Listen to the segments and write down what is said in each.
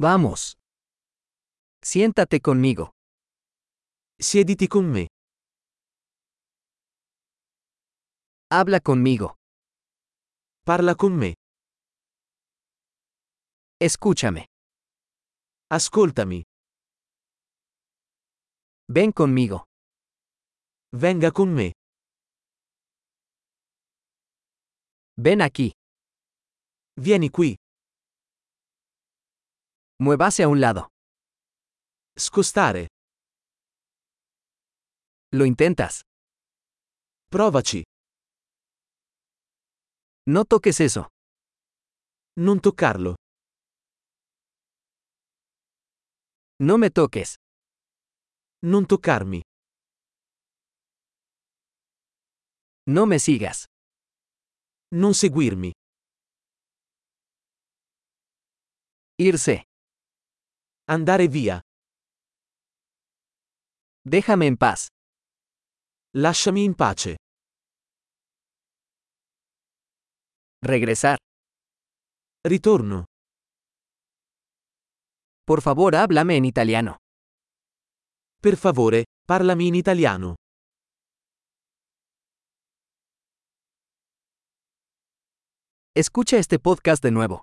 Vamos. Siéntate conmigo. Siediti con me. Habla conmigo. Parla con me. Escúchame. Ascoltami. Ven conmigo. Venga con me. Ven aquí. Vieni qui. Muévase a un lado. Scostare. Lo intentas. Provaci. No toques eso. Non toccarlo. No me toques. Non toccarmi. No me sigas. Non seguirmi. Irse. Andare via. Déjame en paz. Lasciami in pace. Regresar. Ritorno. Por favor, háblame en italiano. Per favore, parlami in italiano. Escucha este podcast de nuevo.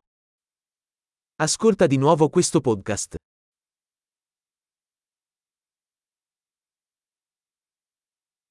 Ascolta di nuovo questo podcast.